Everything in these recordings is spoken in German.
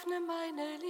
öffne meine Liebe.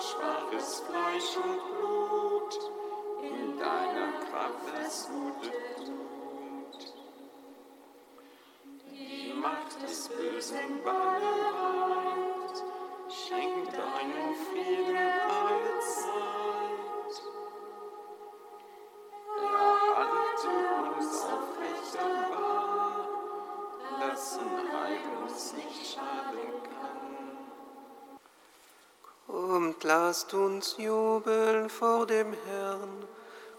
schwaches Fleisch und Blut in deiner Kraft das Gute tut. Die Macht des Bösen banne schenk deinen Frieden. Lasst uns jubeln vor dem Herrn.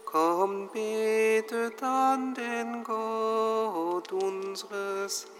Komm, betet an den Gott unseres Herrn.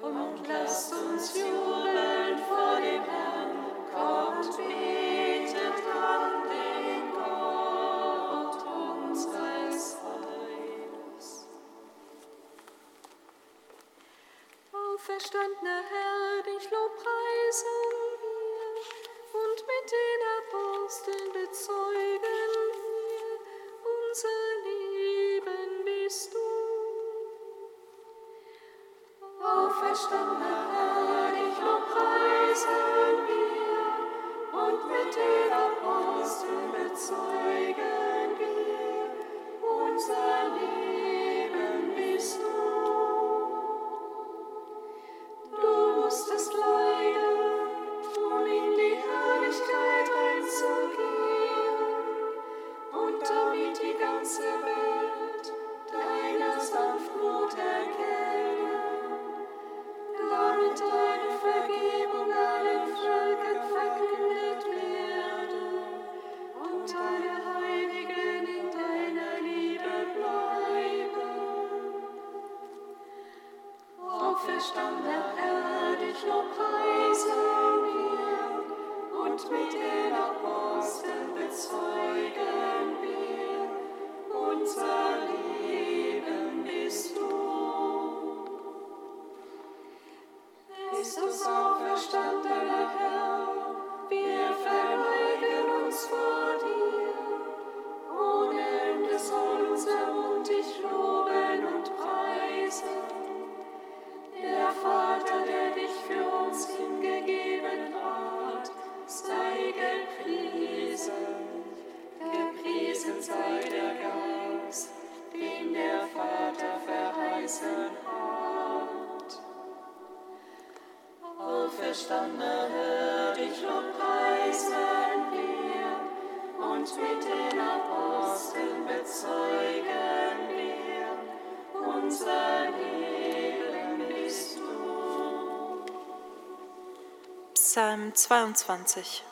und lasst uns jubeln. Psalm 22.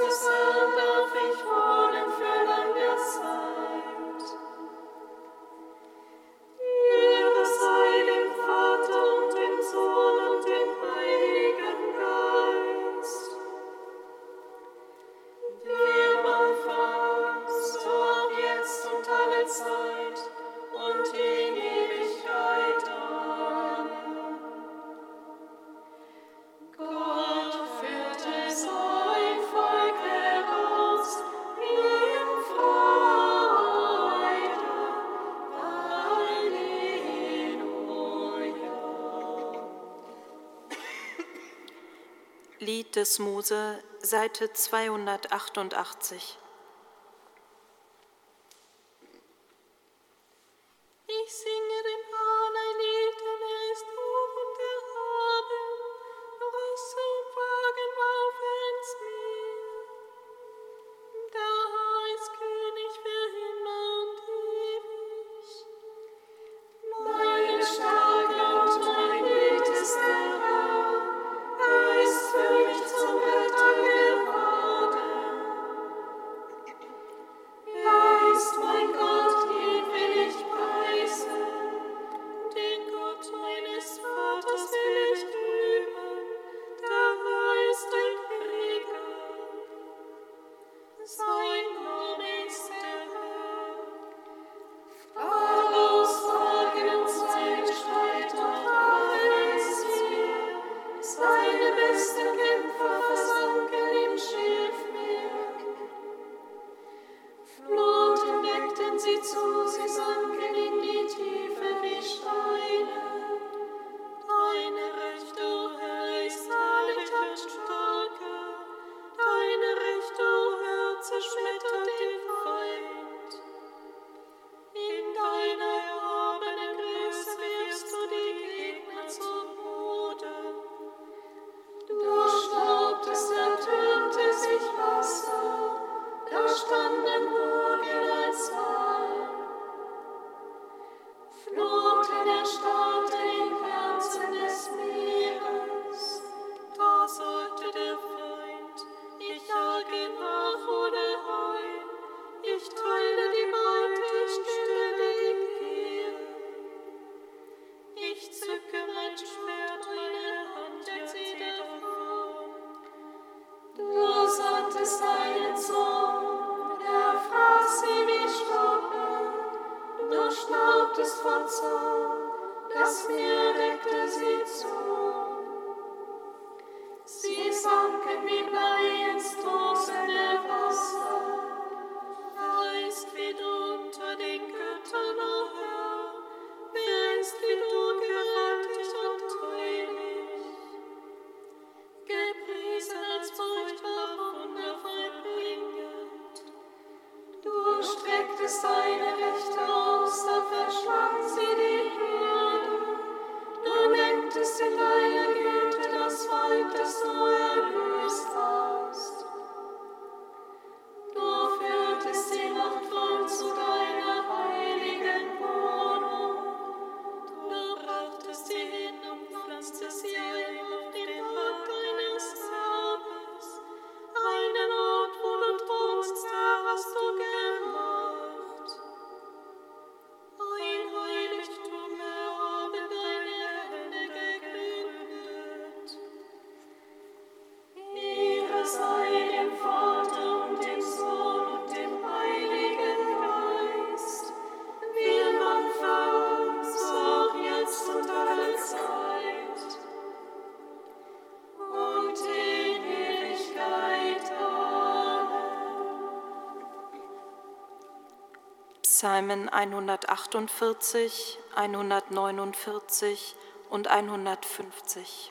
Haus des des Mose, Seite 288. Gottes voll Zorn, das Meer deckte sie zu. Sie sanken wie Blei. Psalmen 148, 149 und 150.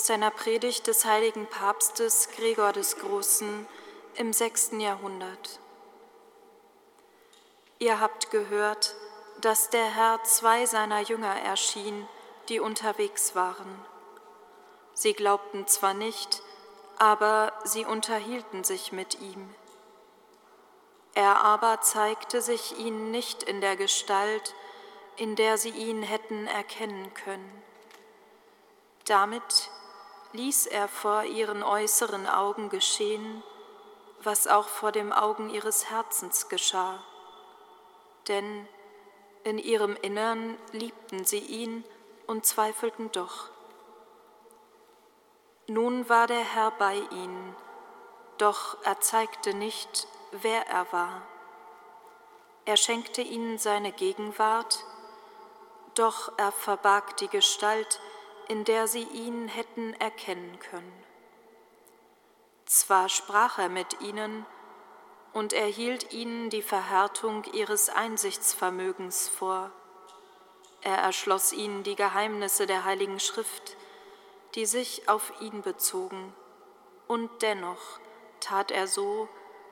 Aus seiner Predigt des heiligen Papstes Gregor des Großen im sechsten Jahrhundert. Ihr habt gehört, dass der Herr zwei seiner Jünger erschien, die unterwegs waren. Sie glaubten zwar nicht, aber sie unterhielten sich mit ihm. Er aber zeigte sich ihnen nicht in der Gestalt, in der sie ihn hätten erkennen können. Damit ließ er vor ihren äußeren Augen geschehen, was auch vor dem Augen ihres Herzens geschah. Denn in ihrem Innern liebten sie ihn und zweifelten doch. Nun war der Herr bei ihnen, doch er zeigte nicht, wer er war. Er schenkte ihnen seine Gegenwart, doch er verbarg die Gestalt, in der sie ihn hätten erkennen können. Zwar sprach er mit ihnen und erhielt ihnen die Verhärtung ihres Einsichtsvermögens vor. Er erschloss ihnen die Geheimnisse der Heiligen Schrift, die sich auf ihn bezogen, und dennoch tat er so,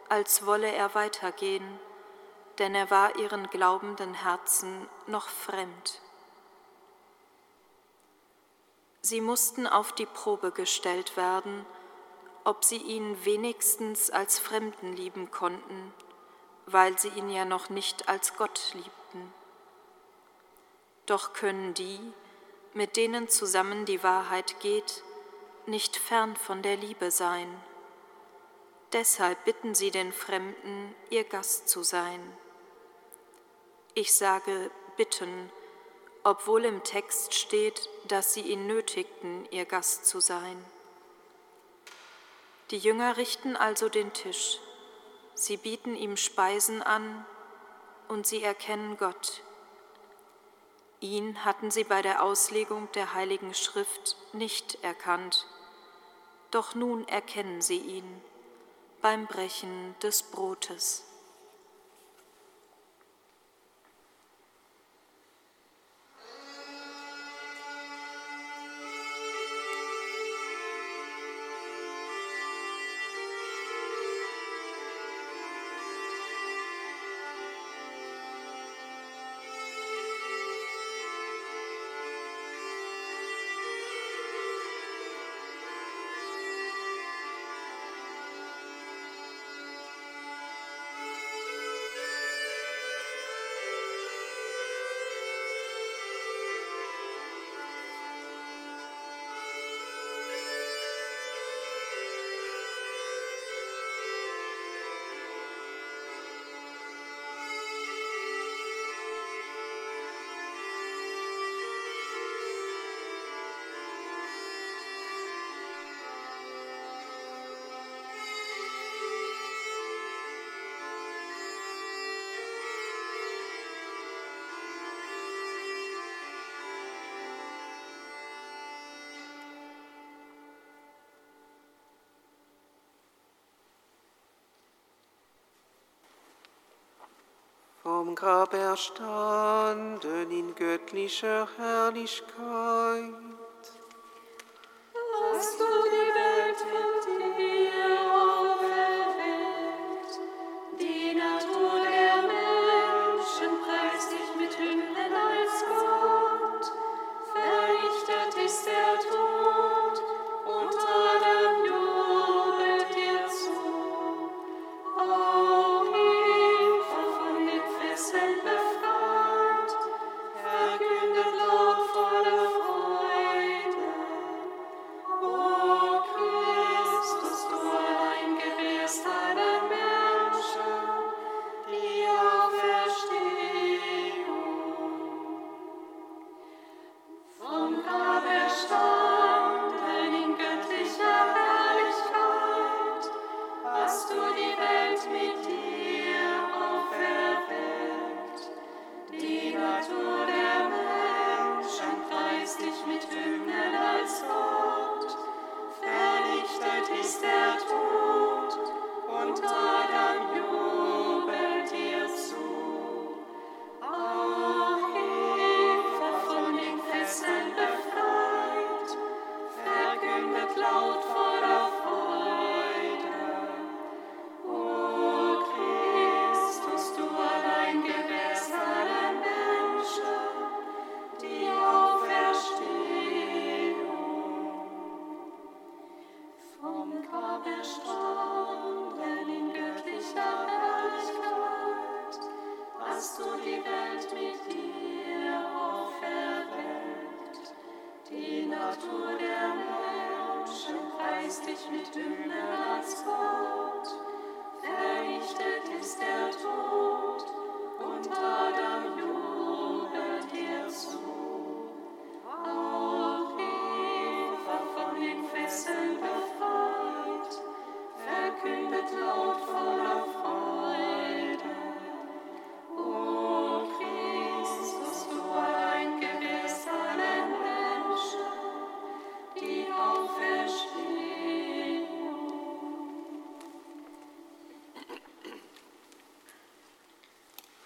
als wolle er weitergehen, denn er war ihren glaubenden Herzen noch fremd. Sie mussten auf die Probe gestellt werden, ob sie ihn wenigstens als Fremden lieben konnten, weil sie ihn ja noch nicht als Gott liebten. Doch können die, mit denen zusammen die Wahrheit geht, nicht fern von der Liebe sein. Deshalb bitten sie den Fremden, ihr Gast zu sein. Ich sage bitten, obwohl im Text steht, dass sie ihn nötigten, ihr Gast zu sein. Die Jünger richten also den Tisch. Sie bieten ihm Speisen an und sie erkennen Gott. Ihn hatten sie bei der Auslegung der Heiligen Schrift nicht erkannt, doch nun erkennen sie ihn beim Brechen des Brotes. Vom Grab erstanden in göttlicher Herrlichkeit. Hast du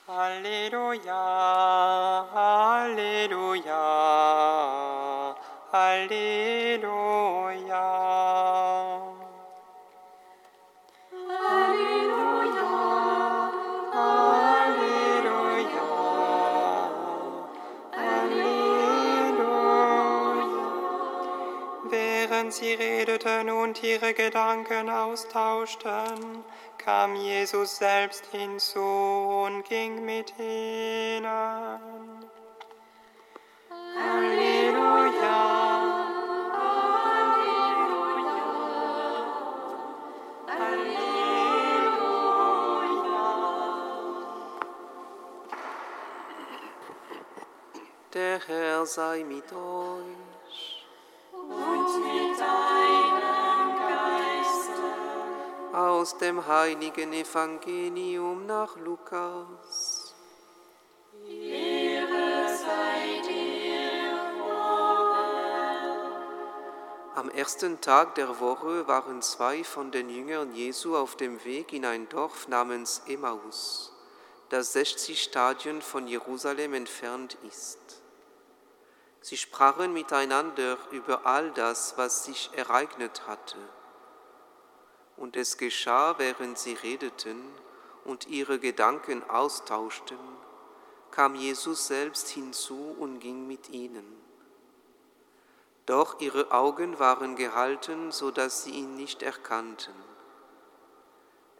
Halleluja, Halleluja, Halleluja. Während sie redeten und ihre Gedanken austauschten, kam Jesus selbst hinzu und ging mit ihnen. Halleluja, Der Herr sei mit euch. und mit deinem Aus dem heiligen Evangelium nach Lukas. Ehre sei dir, Am ersten Tag der Woche waren zwei von den Jüngern Jesu auf dem Weg in ein Dorf namens Emmaus, das 60 Stadien von Jerusalem entfernt ist. Sie sprachen miteinander über all das, was sich ereignet hatte. Und es geschah, während sie redeten und ihre Gedanken austauschten, kam Jesus selbst hinzu und ging mit ihnen. Doch ihre Augen waren gehalten, so dass sie ihn nicht erkannten.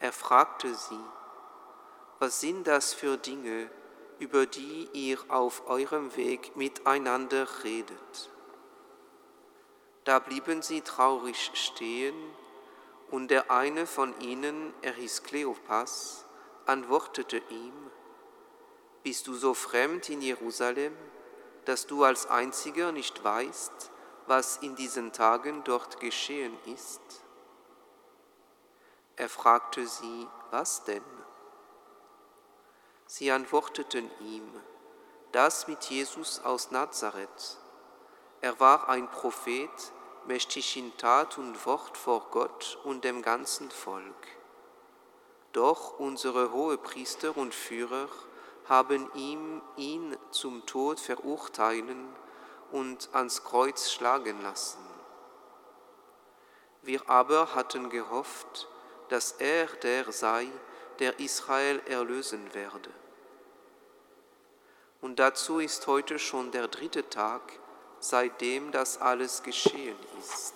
Er fragte sie, was sind das für Dinge, über die ihr auf eurem Weg miteinander redet? Da blieben sie traurig stehen, und der eine von ihnen, er hieß Kleopas, antwortete ihm, Bist du so fremd in Jerusalem, dass du als einziger nicht weißt, was in diesen Tagen dort geschehen ist? Er fragte sie, was denn? Sie antworteten ihm, das mit Jesus aus Nazareth. Er war ein Prophet, mächtig in Tat und Wort vor Gott und dem ganzen Volk. Doch unsere Hohepriester und Führer haben ihm ihn zum Tod verurteilen und ans Kreuz schlagen lassen. Wir aber hatten gehofft, dass er der sei, der Israel erlösen werde. Und dazu ist heute schon der dritte Tag, seitdem das alles geschehen ist.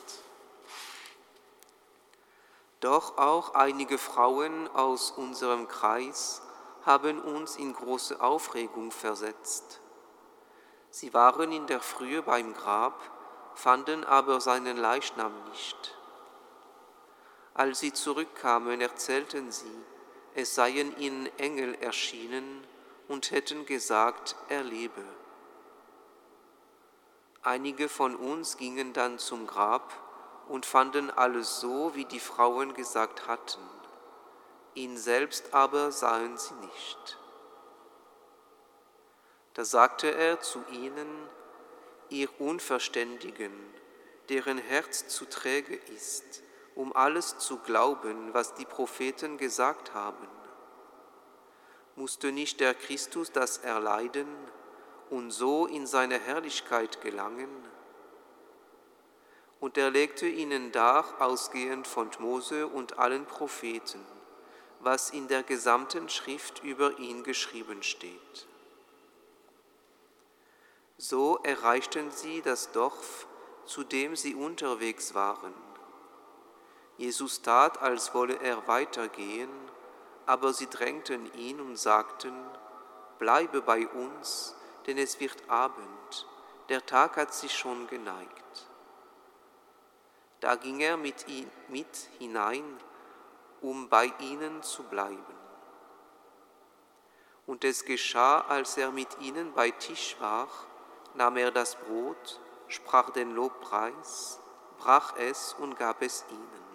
Doch auch einige Frauen aus unserem Kreis haben uns in große Aufregung versetzt. Sie waren in der Frühe beim Grab, fanden aber seinen Leichnam nicht. Als sie zurückkamen, erzählten sie, es seien ihnen Engel erschienen und hätten gesagt, er lebe. Einige von uns gingen dann zum Grab und fanden alles so, wie die Frauen gesagt hatten. Ihn selbst aber sahen sie nicht. Da sagte er zu ihnen, ihr Unverständigen, deren Herz zu träge ist, um alles zu glauben, was die Propheten gesagt haben. Musste nicht der Christus das erleiden und so in seine Herrlichkeit gelangen? Und er legte ihnen dar, ausgehend von Mose und allen Propheten, was in der gesamten Schrift über ihn geschrieben steht. So erreichten sie das Dorf, zu dem sie unterwegs waren. Jesus tat, als wolle er weitergehen, aber sie drängten ihn und sagten, bleibe bei uns, denn es wird Abend, der Tag hat sich schon geneigt. Da ging er mit, ihm, mit hinein, um bei ihnen zu bleiben. Und es geschah, als er mit ihnen bei Tisch war, nahm er das Brot, sprach den Lobpreis, brach es und gab es ihnen.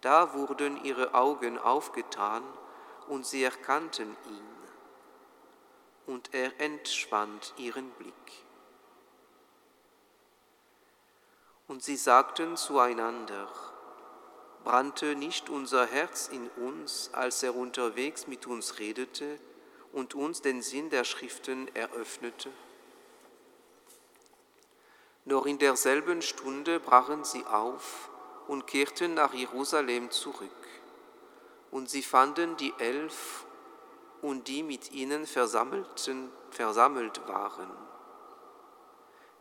Da wurden ihre Augen aufgetan und sie erkannten ihn. Und er entschwand ihren Blick. Und sie sagten zueinander, brannte nicht unser Herz in uns, als er unterwegs mit uns redete und uns den Sinn der Schriften eröffnete? Noch in derselben Stunde brachen sie auf und kehrten nach Jerusalem zurück. Und sie fanden die Elf und die mit ihnen versammelten, versammelt waren.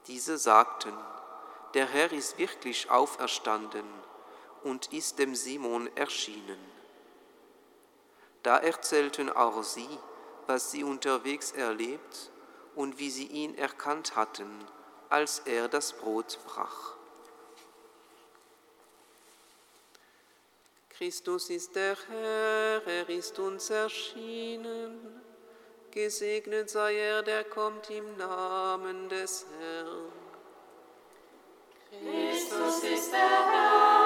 Diese sagten, der Herr ist wirklich auferstanden und ist dem Simon erschienen. Da erzählten auch sie, was sie unterwegs erlebt und wie sie ihn erkannt hatten, als er das Brot brach. Christus ist der Herr, er ist uns erschienen. Gesegnet sei er, der kommt im Namen des Herrn. Christus ist der Herr.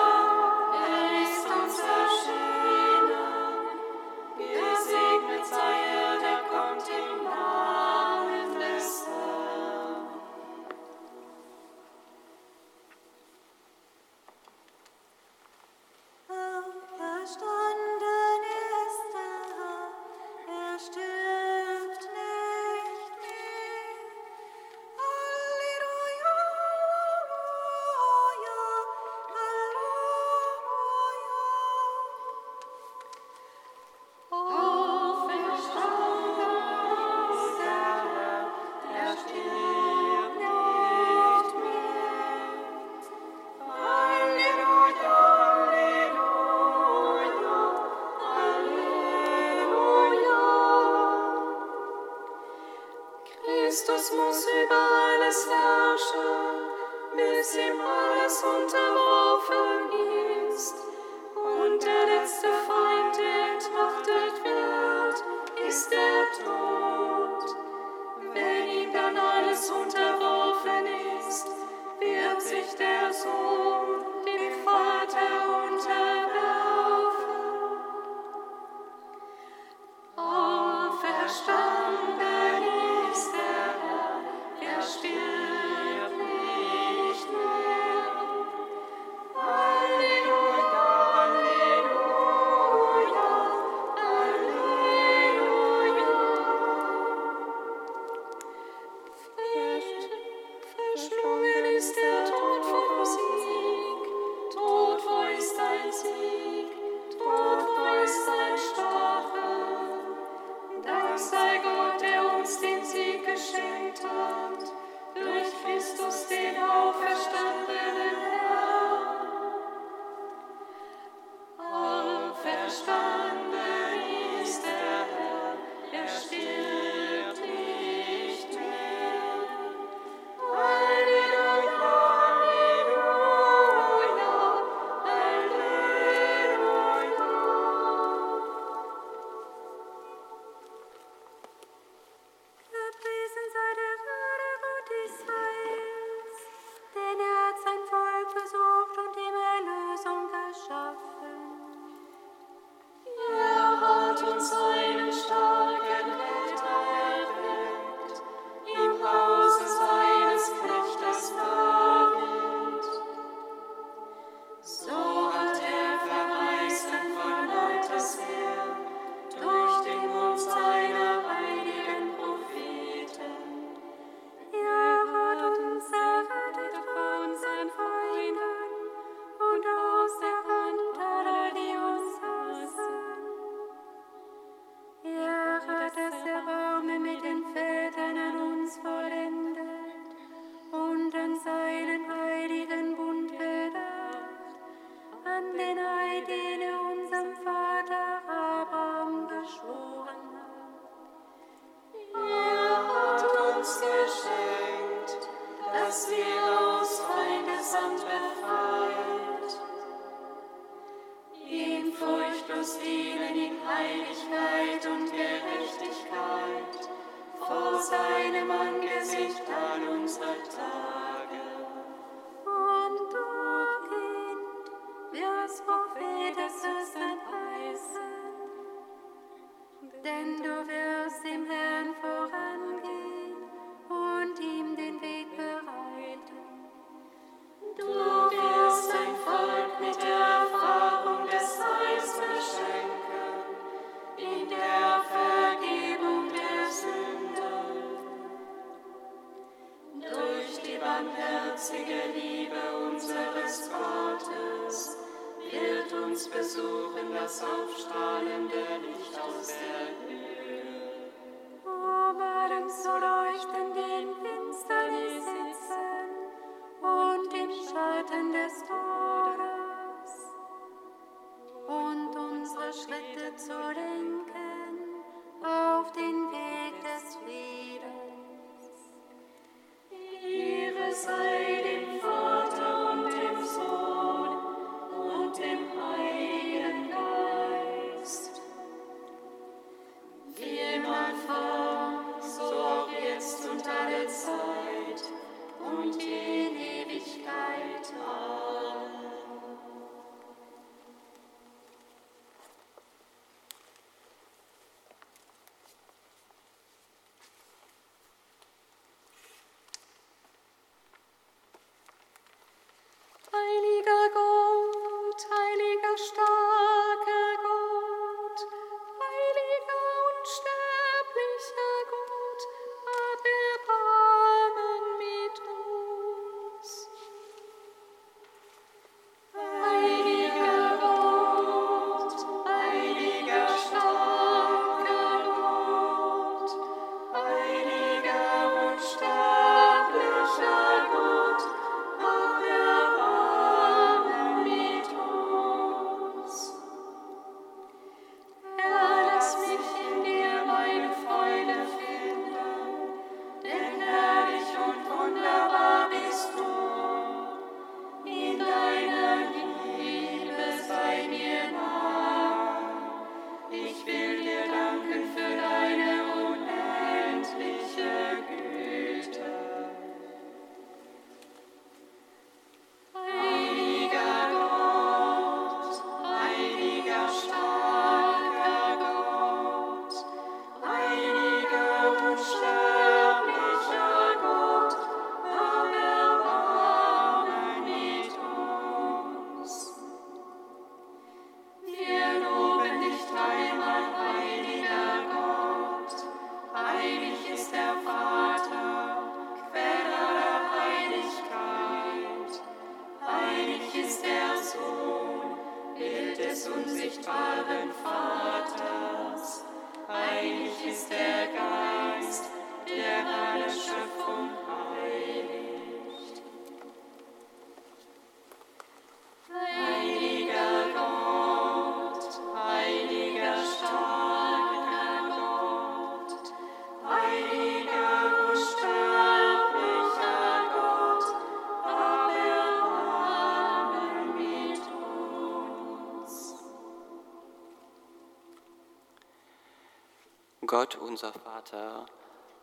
Gott unser Vater,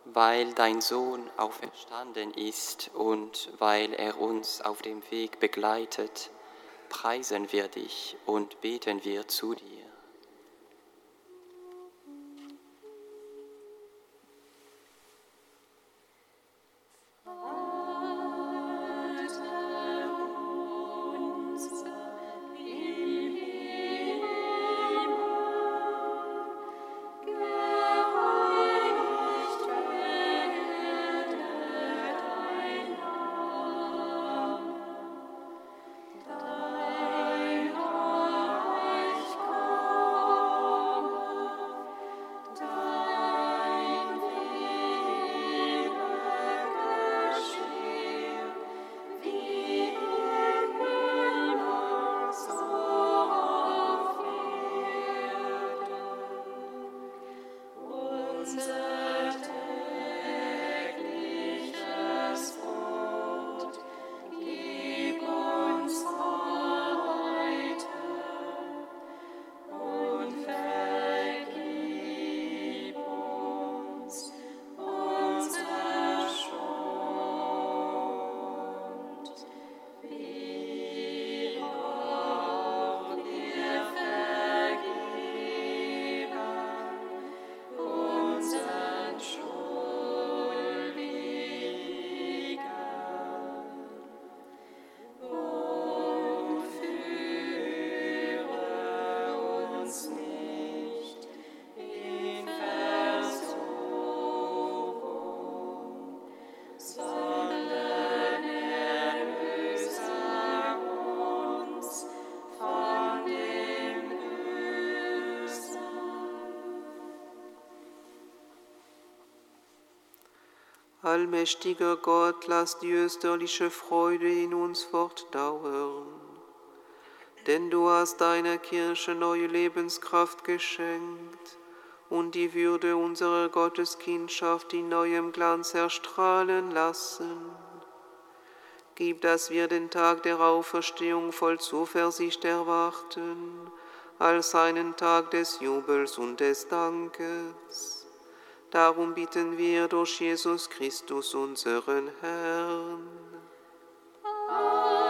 weil dein Sohn auferstanden ist und weil er uns auf dem Weg begleitet, preisen wir dich und beten wir zu dir. Allmächtiger Gott, lass die österliche Freude in uns fortdauern. Denn du hast deiner Kirche neue Lebenskraft geschenkt und die Würde unserer Gotteskindschaft in neuem Glanz erstrahlen lassen. Gib, dass wir den Tag der Auferstehung voll Zuversicht erwarten, als einen Tag des Jubels und des Dankes. Darum bitten wir durch Jesus Christus, unseren Herrn. Alleluia.